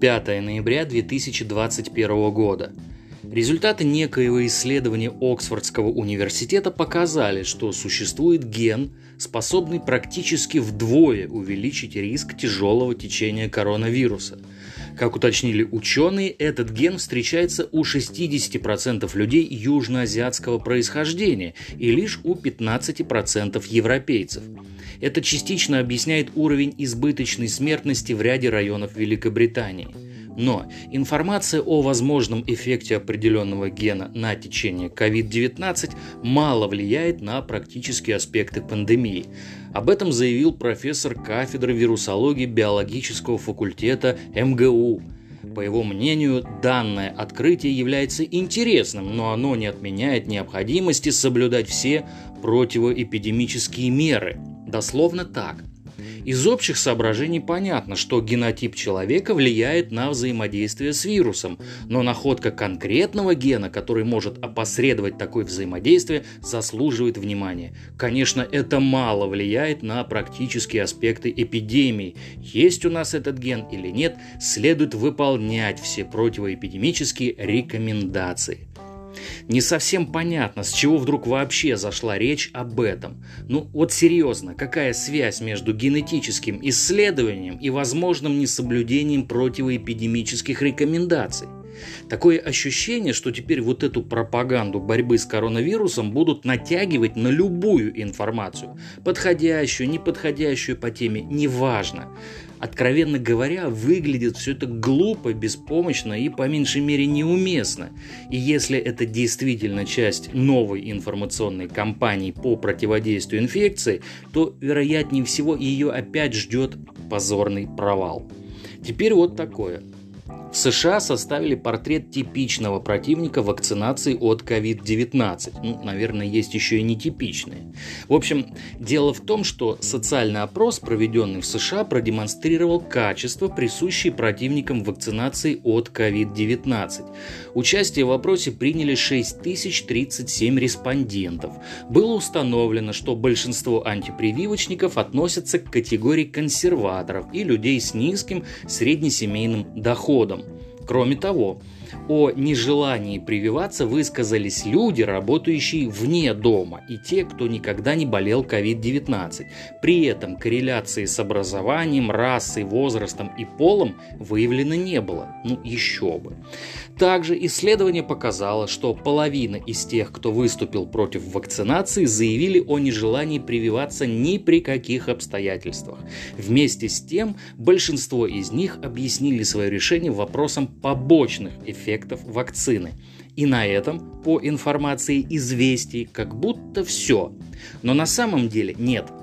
5 ноября 2021 года. Результаты некоего исследования Оксфордского университета показали, что существует ген, способный практически вдвое увеличить риск тяжелого течения коронавируса. Как уточнили ученые, этот ген встречается у 60% людей южноазиатского происхождения и лишь у 15% европейцев. Это частично объясняет уровень избыточной смертности в ряде районов Великобритании – но информация о возможном эффекте определенного гена на течение COVID-19 мало влияет на практические аспекты пандемии. Об этом заявил профессор кафедры вирусологии биологического факультета МГУ. По его мнению, данное открытие является интересным, но оно не отменяет необходимости соблюдать все противоэпидемические меры. Дословно так. Из общих соображений понятно, что генотип человека влияет на взаимодействие с вирусом, но находка конкретного гена, который может опосредовать такое взаимодействие, заслуживает внимания. Конечно, это мало влияет на практические аспекты эпидемии. Есть у нас этот ген или нет, следует выполнять все противоэпидемические рекомендации. Не совсем понятно, с чего вдруг вообще зашла речь об этом. Ну вот серьезно, какая связь между генетическим исследованием и возможным несоблюдением противоэпидемических рекомендаций? Такое ощущение, что теперь вот эту пропаганду борьбы с коронавирусом будут натягивать на любую информацию, подходящую, неподходящую по теме, неважно откровенно говоря, выглядит все это глупо, беспомощно и по меньшей мере неуместно. И если это действительно часть новой информационной кампании по противодействию инфекции, то вероятнее всего ее опять ждет позорный провал. Теперь вот такое – в США составили портрет типичного противника вакцинации от COVID-19. Ну, наверное, есть еще и нетипичные. В общем, дело в том, что социальный опрос, проведенный в США, продемонстрировал качество, присущие противникам вакцинации от COVID-19. Участие в опросе приняли 6037 респондентов. Было установлено, что большинство антипрививочников относятся к категории консерваторов и людей с низким среднесемейным доходом. Кроме того, о нежелании прививаться высказались люди, работающие вне дома, и те, кто никогда не болел COVID-19. При этом корреляции с образованием, расой, возрастом и полом выявлено не было. Ну, еще бы. Также исследование показало, что половина из тех, кто выступил против вакцинации, заявили о нежелании прививаться ни при каких обстоятельствах. Вместе с тем, большинство из них объяснили свое решение вопросом побочных эффектов вакцины. И на этом, по информации известий, как будто все. Но на самом деле нет –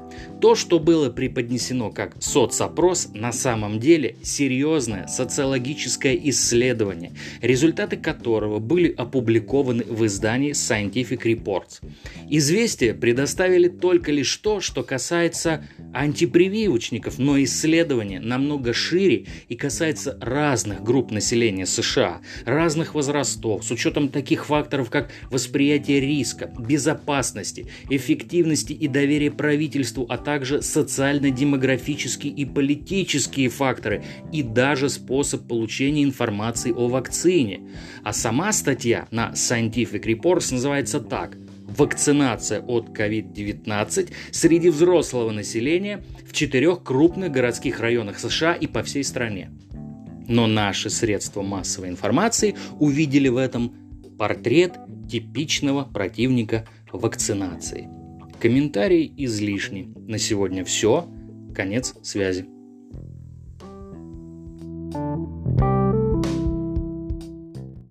то, что было преподнесено как соцопрос, на самом деле серьезное социологическое исследование, результаты которого были опубликованы в издании Scientific Reports. Известия предоставили только лишь то, что касается антипрививочников, но исследование намного шире и касается разных групп населения США, разных возрастов, с учетом таких факторов, как восприятие риска, безопасности, эффективности и доверие правительству, а также социально-демографические и политические факторы и даже способ получения информации о вакцине. А сама статья на Scientific Reports называется так вакцинация от COVID-19 среди взрослого населения в четырех крупных городских районах США и по всей стране. Но наши средства массовой информации увидели в этом портрет типичного противника вакцинации. Комментарии излишни. На сегодня все. Конец связи.